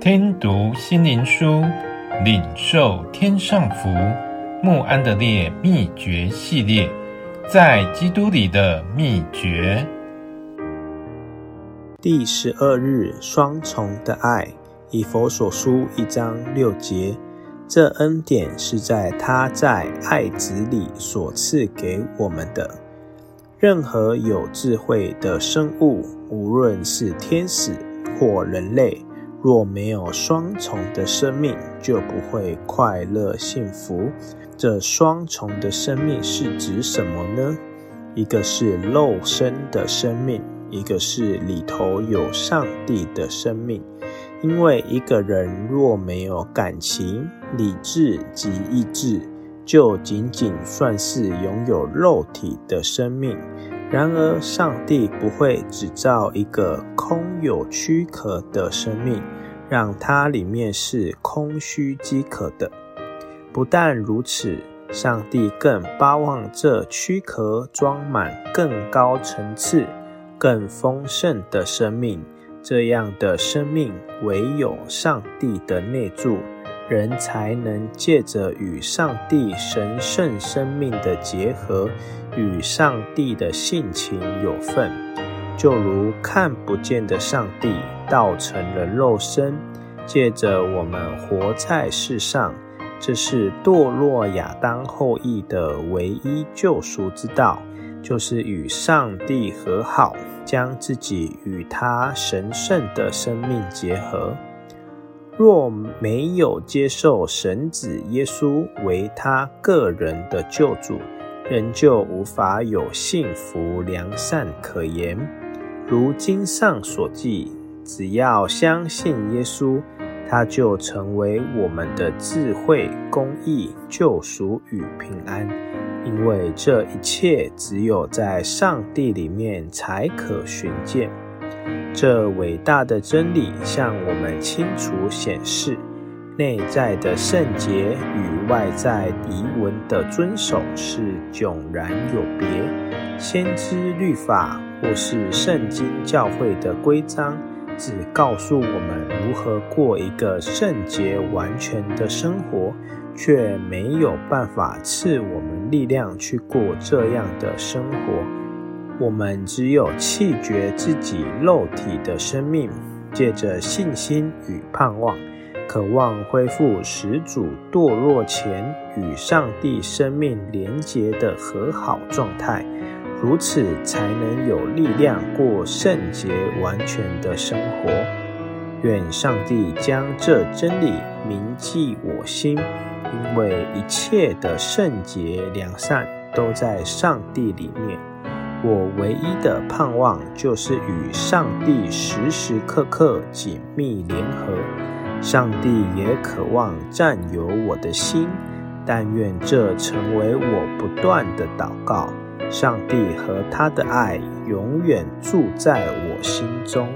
听读心灵书，领受天上福。穆安德烈秘诀系列，在基督里的秘诀。第十二日，双重的爱。以佛所书一章六节，这恩典是在他在爱子里所赐给我们的。任何有智慧的生物，无论是天使或人类，若没有双重的生命，就不会快乐幸福。这双重的生命是指什么呢？一个是肉身的生命，一个是里头有上帝的生命。因为一个人若没有感情、理智及意志，就仅仅算是拥有肉体的生命。然而，上帝不会只造一个空有躯壳的生命，让它里面是空虚饥渴的。不但如此，上帝更巴望这躯壳装满更高层次、更丰盛的生命。这样的生命，唯有上帝的内住。人才能借着与上帝神圣生命的结合，与上帝的性情有份，就如看不见的上帝道成了肉身，借着我们活在世上。这是堕落亚当后裔的唯一救赎之道，就是与上帝和好，将自己与他神圣的生命结合。若没有接受神子耶稣为他个人的救主，仍旧无法有幸福良善可言。如经上所记，只要相信耶稣，他就成为我们的智慧、公义、救赎与平安。因为这一切只有在上帝里面才可寻见。这伟大的真理向我们清楚显示，内在的圣洁与外在仪文的遵守是迥然有别。先知律法或是圣经教会的规章，只告诉我们如何过一个圣洁完全的生活，却没有办法赐我们力量去过这样的生活。我们只有弃绝自己肉体的生命，借着信心与盼望，渴望恢复始祖堕落前与上帝生命连结的和好状态，如此才能有力量过圣洁完全的生活。愿上帝将这真理铭记我心，因为一切的圣洁良善都在上帝里面。我唯一的盼望就是与上帝时时刻刻紧密联合，上帝也渴望占有我的心，但愿这成为我不断的祷告。上帝和他的爱永远住在我心中。